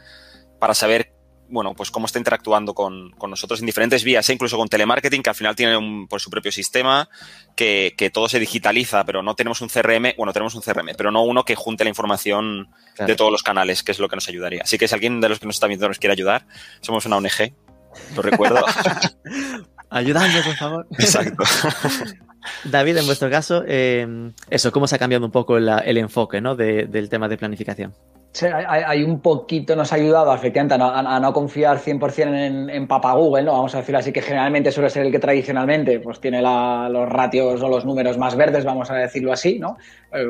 [SPEAKER 3] para saber bueno, pues cómo está interactuando con, nosotros en diferentes vías, e incluso con telemarketing, que al final tiene un, por su propio sistema, que, todo se digitaliza, pero no tenemos un CRM, bueno, tenemos un CRM, pero no uno que junte la información de todos los canales, que es lo que nos ayudaría. Así que si alguien de los que nos está viendo nos quiere ayudar, somos una ONG, lo recuerdo. *laughs*
[SPEAKER 1] Ayudadme, por favor.
[SPEAKER 3] Exacto. *laughs*
[SPEAKER 1] David, en vuestro caso, eh, eso, ¿cómo se ha cambiado un poco el enfoque ¿no? del tema de planificación?
[SPEAKER 4] Hay, un poquito, nos ha ayudado efectivamente a no, confiar 100% en, en Papa Google, ¿no? Vamos a decirlo así, que generalmente suele ser el que tradicionalmente pues, tiene los ratios o los números más verdes, vamos a decirlo así, ¿no? Eh,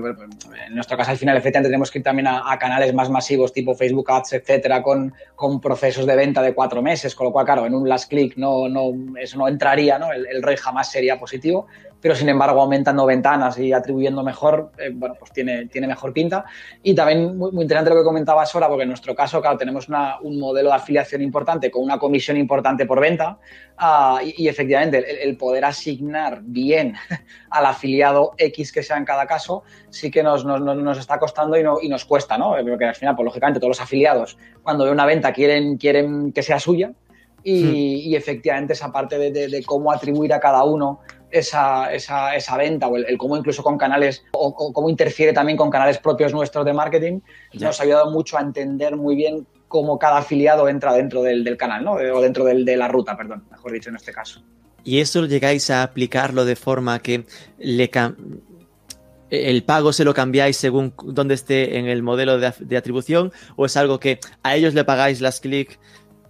[SPEAKER 4] en nuestro caso, al final, efectivamente, tenemos que ir también a, canales más masivos tipo Facebook Ads, etcétera, con, con, procesos de venta de cuatro meses, con lo cual, claro, en un last click no, no, eso no entraría, ¿no? El, el jamás sería positivo pero sin embargo aumentando ventanas y atribuyendo mejor, eh, bueno, pues tiene, tiene mejor pinta. Y también muy, interesante lo que comentabas ahora, porque en nuestro caso, claro, tenemos un modelo de afiliación importante con una comisión importante por venta ah, y, efectivamente el, poder asignar bien *laughs* al afiliado X que sea en cada caso sí que nos, nos, está costando y, no, y nos cuesta, ¿no? Porque al final, pues lógicamente todos los afiliados cuando ve una venta quieren, quieren que sea suya, y, hmm. efectivamente esa parte de, cómo atribuir a cada uno esa, esa, esa venta o el, cómo incluso con canales o, cómo interfiere también con canales propios nuestros de marketing, nos ha ayudado mucho a entender muy bien cómo cada afiliado entra dentro del, canal, ¿no? O dentro de la ruta, perdón, mejor dicho en este caso.
[SPEAKER 1] ¿Y eso llegáis a aplicarlo de forma que le el pago se lo cambiáis según dónde esté en el modelo de, de, atribución o es algo que a ellos le pagáis las clics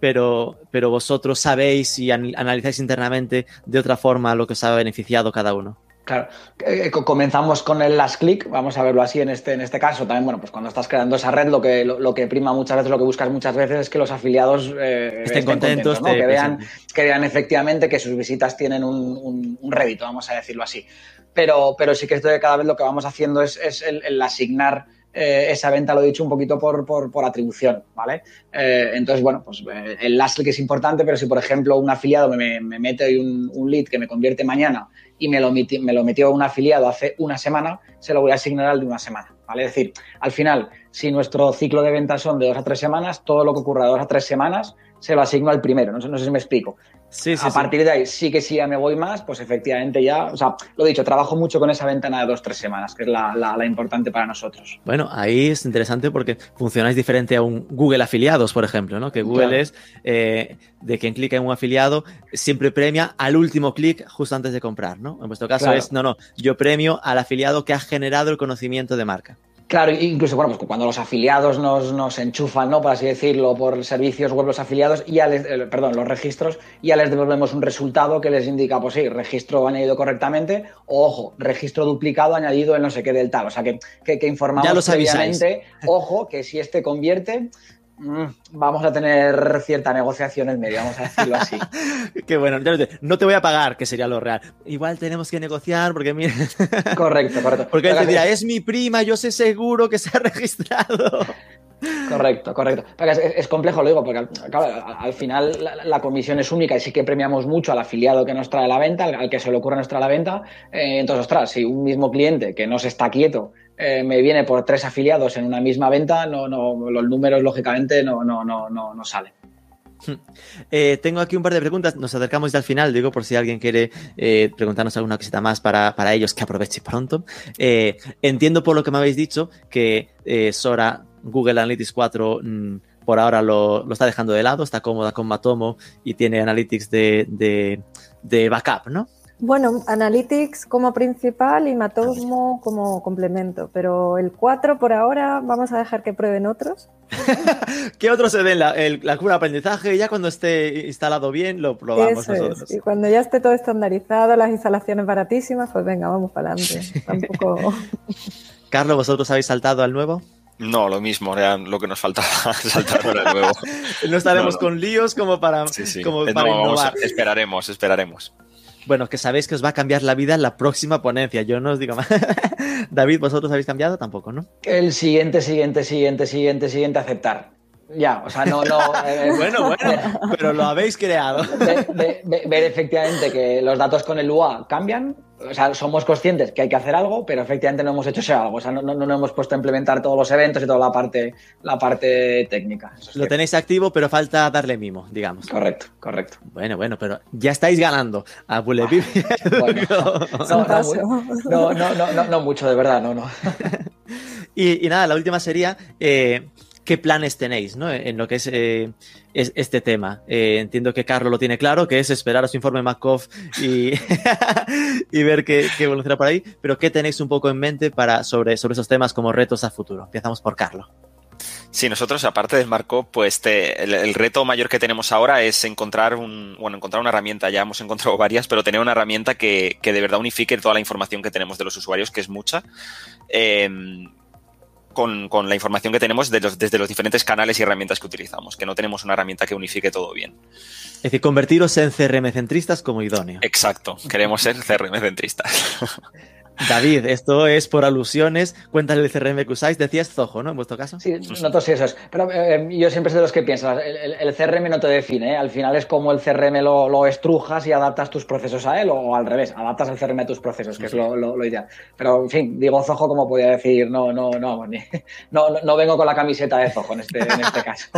[SPEAKER 1] pero, pero vosotros sabéis y analizáis internamente de otra forma lo que os ha beneficiado cada uno.
[SPEAKER 4] Claro, eh, eh, comenzamos con el last click, vamos a verlo así en este, en este caso. También, bueno, pues cuando estás creando esa red, lo que, lo, que prima muchas veces, lo que buscas muchas veces es que los afiliados
[SPEAKER 1] eh, estén, contentos,
[SPEAKER 4] que, vean, que vean efectivamente que sus visitas tienen un, un, rédito, vamos a decirlo así. Pero, pero sí que esto de cada vez lo que vamos haciendo es, es el asignar eh, esa venta, lo he dicho, un poquito por, por, atribución, ¿vale? Eh, entonces, bueno, pues eh, el last que es importante, pero si, por ejemplo, un afiliado me, me mete un, un, lead que me convierte mañana y me lo, me lo metió un afiliado hace una semana, se lo voy a asignar al de una semana, ¿vale? Es decir, al final, si nuestro ciclo de ventas son de dos a tres semanas, todo lo que ocurra de dos a tres semanas se lo asigno al primero, no, no sé si me explico. Sí, a partir de ahí, sí que si ya me voy más, pues efectivamente ya, o sea, lo dicho, trabajo mucho con esa ventana de dos, tres semanas, que es la, la, importante para nosotros.
[SPEAKER 1] Bueno, ahí es interesante porque funcionáis diferente a un Google afiliados, por ejemplo, ¿no? Que Google es eh, de quien clica en un afiliado, siempre premia al último clic justo antes de comprar, ¿no? En vuestro caso es, no, no, yo premio al afiliado que ha generado el conocimiento de marca.
[SPEAKER 4] Claro, incluso bueno, pues cuando los afiliados nos, nos enchufan, ¿no? Por así decirlo, por servicios web los afiliados, ya les, eh, perdón, los registros, ya les devolvemos un resultado que les indica, pues sí, registro añadido correctamente, o ojo, registro duplicado añadido en no sé qué del tal. O sea que, que, que informamos
[SPEAKER 1] ya previamente,
[SPEAKER 4] ojo, que si este convierte, vamos a tener cierta negociación en medio, vamos a decirlo así. *laughs*
[SPEAKER 1] Qué bueno, no te voy a pagar, que sería lo real. Igual tenemos que negociar porque mira. *laughs*
[SPEAKER 4] Correcto, correcto.
[SPEAKER 1] Porque él te dirá, es mi prima, yo sé seguro que se ha *laughs* registrado.
[SPEAKER 4] Correcto, correcto. Es, complejo, lo digo, porque al, final la, comisión es única y sí que premiamos mucho al afiliado que nos trae la venta, al, que se le ocurre nos trae la venta. Eh, entonces, ostras, si un mismo cliente que no se está quieto eh, me viene por tres afiliados en una misma venta, no, no, los números lógicamente no, no, no, no, no salen. *laughs*
[SPEAKER 1] Eh, tengo aquí un par de preguntas, nos acercamos ya al final, digo, por si alguien quiere eh, preguntarnos alguna cosita más para, para ellos, que aproveche pronto. Entiendo por lo que me habéis dicho que Sora, Google Analytics 4, mm, por ahora lo, lo, está dejando de lado, está cómoda con Matomo y tiene Analytics de, de, de backup, ¿no?
[SPEAKER 2] Bueno, Analytics como principal y Matomo como complemento, pero el 4 por ahora vamos a dejar que prueben otros. *laughs*
[SPEAKER 1] ¿Qué otros se ven? La, el, la curva de aprendizaje y ya cuando esté instalado bien lo probamos
[SPEAKER 2] Eso
[SPEAKER 1] nosotros.
[SPEAKER 2] Es. Y cuando ya esté todo estandarizado, las instalaciones baratísimas, pues venga, vamos para adelante. Tampoco... *laughs*
[SPEAKER 1] Carlos, ¿vosotros habéis saltado al nuevo?
[SPEAKER 3] No, lo mismo, era lo que nos faltaba *laughs* saltar al nuevo.
[SPEAKER 1] no estaremos no, no. con líos como para,
[SPEAKER 3] sí, sí.
[SPEAKER 1] Como
[SPEAKER 3] no,
[SPEAKER 1] para
[SPEAKER 3] vamos,
[SPEAKER 1] innovar.
[SPEAKER 3] esperaremos, esperaremos.
[SPEAKER 1] Bueno, que sabéis que os va a cambiar la vida en la próxima ponencia. Yo no os digo más. *laughs* David, ¿vosotros habéis cambiado? Tampoco, ¿no?
[SPEAKER 4] El siguiente, siguiente, siguiente, siguiente, siguiente, aceptar. Ya, o sea, no, no.
[SPEAKER 1] Eh, *laughs* bueno, bueno, pero lo habéis creado.
[SPEAKER 4] Ver, efectivamente que los datos con el UA cambian. O sea, somos conscientes que hay que hacer algo, pero efectivamente no hemos hecho ese algo. O sea, no, no, no hemos puesto a implementar todos los eventos y toda la parte, la parte técnica.
[SPEAKER 1] Es lo tenéis activo, pero falta darle mimo, digamos.
[SPEAKER 4] Correcto, correcto.
[SPEAKER 1] Bueno, bueno, pero ya estáis ganando a Bullevip. *laughs*
[SPEAKER 4] Bueno, *laughs* no, no, no, no, no, mucho, de verdad, no, no. *laughs*
[SPEAKER 1] y, y nada, la última sería. Eh, qué planes tenéis ¿no? en lo que es, eh, es este tema. Eh, entiendo que Carlos lo tiene claro, que es esperar a su informe McCoff *laughs* y, ver qué, evoluciona por ahí, pero ¿qué tenéis un poco en mente para, sobre, esos temas como retos a futuro? Empezamos por Carlos.
[SPEAKER 3] Sí, nosotros, aparte del marco, pues el, reto mayor que tenemos ahora es encontrar un, bueno, encontrar una herramienta, ya hemos encontrado *laughs* varias, pero tener una herramienta que, de verdad unifique toda la información que tenemos de los usuarios, que es mucha. Eh, con, con, la información que tenemos de los, desde los diferentes canales y herramientas que utilizamos, que no tenemos una herramienta que unifique todo bien.
[SPEAKER 1] Es decir, convertiros en CRM centristas como idóneo.
[SPEAKER 3] Exacto, queremos ser CRM centristas. *laughs*
[SPEAKER 1] David, esto es por alusiones. Cuéntale el CRM que usáis. Decías Zoho, ¿no? En vuestro caso.
[SPEAKER 4] Sí, nosotros sí, eso es. Pero eh, yo siempre soy de los que piensan, el, el, el, CRM no te define. ¿eh? Al final es como el CRM lo, lo, estrujas y adaptas tus procesos a él, o al revés, adaptas el CRM a tus procesos, que sí. es lo, lo, ideal. Pero, en fin, digo Zoho como podía decir, no, no, no, *laughs* no, no, vengo con la camiseta de Zoho en este, en este *laughs* caso.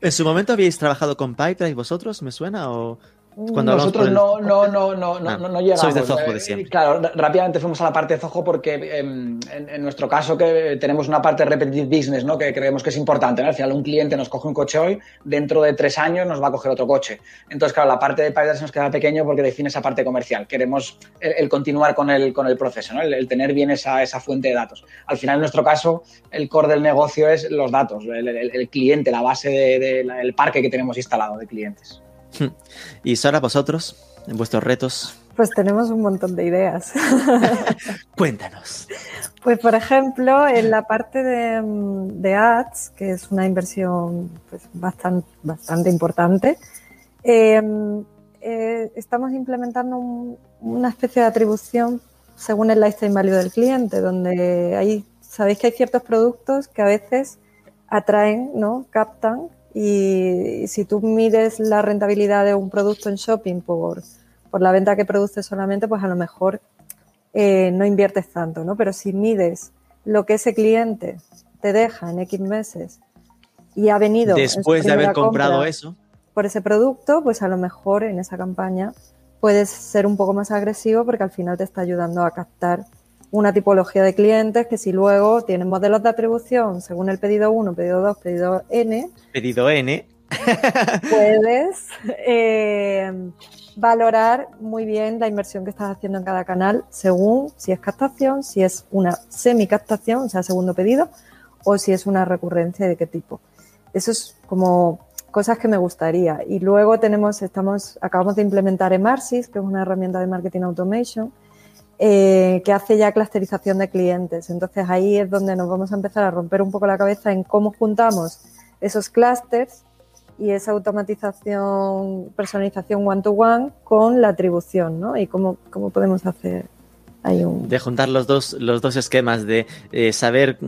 [SPEAKER 1] ¿En su momento habíais trabajado con Pipedrive vosotros? ¿Me suena? ¿O
[SPEAKER 4] cuando Nosotros no, no, no, no, no, no, no llegamos.
[SPEAKER 1] Sois de Zoho de siempre.
[SPEAKER 4] Claro, rápidamente fuimos a la parte de Zoho porque eh, en, en, nuestro caso que tenemos una parte de repetitive business, ¿no? Que creemos que es importante. ¿no? Al final un cliente nos coge un coche hoy, dentro de tres años nos va a coger otro coche. Entonces, claro, la parte de Pipedrive nos queda pequeño porque define esa parte comercial. Queremos el, el continuar con el, con el proceso, ¿no? El, el, tener bien esa, esa fuente de datos. Al final, en nuestro caso, el core del negocio es los datos, el, el cliente, la base del de, de, parque que tenemos instalado de clientes. *laughs*
[SPEAKER 1] ¿Y Sara, vosotros, en vuestros retos?
[SPEAKER 2] Pues tenemos un montón de ideas. *laughs*
[SPEAKER 1] Cuéntanos.
[SPEAKER 2] Pues, por ejemplo, en la parte de, de ads, que es una inversión pues, bastante, bastante importante, eh, eh, estamos implementando un, una especie de atribución según el lifetime value del cliente, donde hay, sabéis que hay ciertos productos que a veces atraen, ¿no? captan y si tú mides la rentabilidad de un producto en shopping por, por la venta que produce solamente, pues a lo mejor eh, no inviertes tanto, ¿no? Pero si mides lo que ese cliente te deja en X meses y ha venido
[SPEAKER 1] después de haber comprado eso
[SPEAKER 2] por ese producto, pues a lo mejor en esa campaña puedes ser un poco más agresivo porque al final te está ayudando a captar una tipología de clientes que si luego tienen modelos de atribución según el pedido 1, pedido 2, pedido N.
[SPEAKER 1] Pedido N. *laughs*
[SPEAKER 2] puedes eh, valorar muy bien la inversión que estás haciendo en cada canal según si es captación, si es una semi-captación, o sea, segundo pedido, o si es una recurrencia de qué tipo. Eso es como cosas que me gustaría. Y luego tenemos, estamos, acabamos de implementar Emarsis, que es una herramienta de marketing automation, eh, que hace ya clusterización de clientes. Entonces ahí es donde nos vamos a empezar a romper un poco la cabeza en cómo juntamos esos clusters y esa automatización, personalización one-to-one -one con la atribución, ¿no? Y cómo, cómo podemos hacer ahí un...
[SPEAKER 1] De juntar los dos, los dos esquemas, de eh, saber...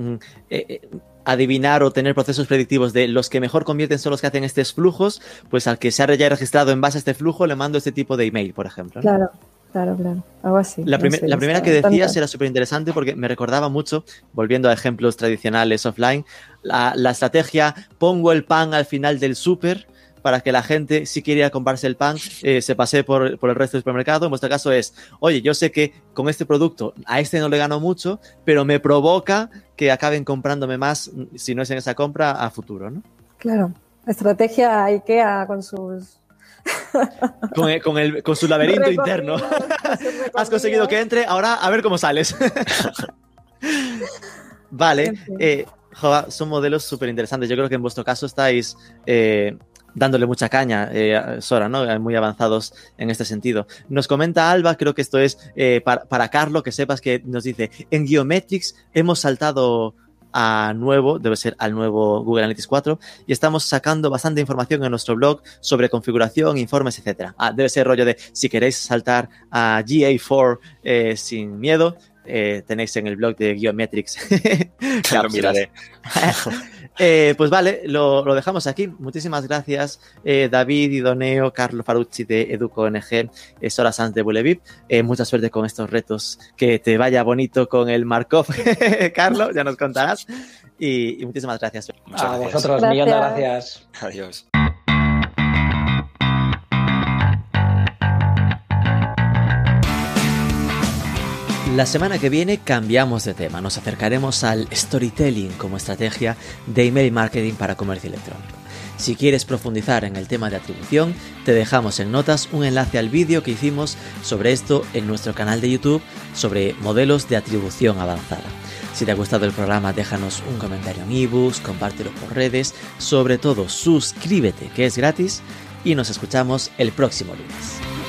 [SPEAKER 1] Eh, adivinar o tener procesos predictivos de los que mejor convierten son los que hacen estos flujos, pues al que se ha ya registrado en base a este flujo le mando este tipo de email, por ejemplo. ¿no?
[SPEAKER 2] Claro, Claro, claro. Algo así.
[SPEAKER 1] La,
[SPEAKER 2] no
[SPEAKER 1] primer-
[SPEAKER 2] sé,
[SPEAKER 1] la primera que decías era súper interesante porque me recordaba mucho, volviendo a ejemplos tradicionales offline, la, la estrategia pongo el pan al final del súper para que la gente, si quiere ir a comprarse el pan, eh, se pase por, por el resto del supermercado. En vuestro caso es, oye, yo sé que con este producto a este no le gano mucho, pero me provoca que acaben comprándome más, mm, si no es en esa compra, a futuro, ¿no?
[SPEAKER 2] Claro. Estrategia IKEA con sus.
[SPEAKER 1] Con, el- con el- con su laberinto interno. *laughs* Has conseguido que entre, ahora a ver cómo sales. *laughs* vale, eh, joa, son modelos súper interesantes. Yo creo que en vuestro caso estáis eh, dándole mucha caña, eh, Sora, ¿no? Eh, Muy avanzados en este sentido. Nos comenta Alba, creo que esto es eh, para, para Carlo, que sepas que nos dice, en Geometrics hemos saltado a nuevo, debe ser al nuevo Google Analytics 4, y estamos sacando bastante información en nuestro blog sobre configuración, informes, etcétera. Ah, debe ser rollo de si queréis saltar a GA4 eh, sin miedo, eh, tenéis en el blog de Geometrics. *laughs* *laughs*
[SPEAKER 3] Lo miraré. *laughs*
[SPEAKER 1] Eh, pues vale, lo, lo dejamos aquí. Muchísimas gracias, eh, David, Idoneo, Carlo Farucci de EducoNG, eh, Sora Sanz de Bulevip. Eh, mucha suerte con estos retos. Que te vaya bonito con el Markov, Carlo, ya nos contarás. Y, y muchísimas gracias.
[SPEAKER 3] Muchas
[SPEAKER 4] a
[SPEAKER 3] gracias.
[SPEAKER 4] vosotros,
[SPEAKER 2] Gracias.
[SPEAKER 4] millón de gracias.
[SPEAKER 3] Adiós.
[SPEAKER 1] La semana que viene cambiamos de tema, nos acercaremos al storytelling como estrategia de email marketing para comercio electrónico. Si quieres profundizar en el tema de atribución, te dejamos en notas un enlace al vídeo que hicimos sobre esto en nuestro canal de YouTube sobre modelos de atribución avanzada. Si te ha gustado el programa, déjanos un comentario en ebooks, compártelo por redes, sobre todo suscríbete que es gratis y nos escuchamos el próximo lunes.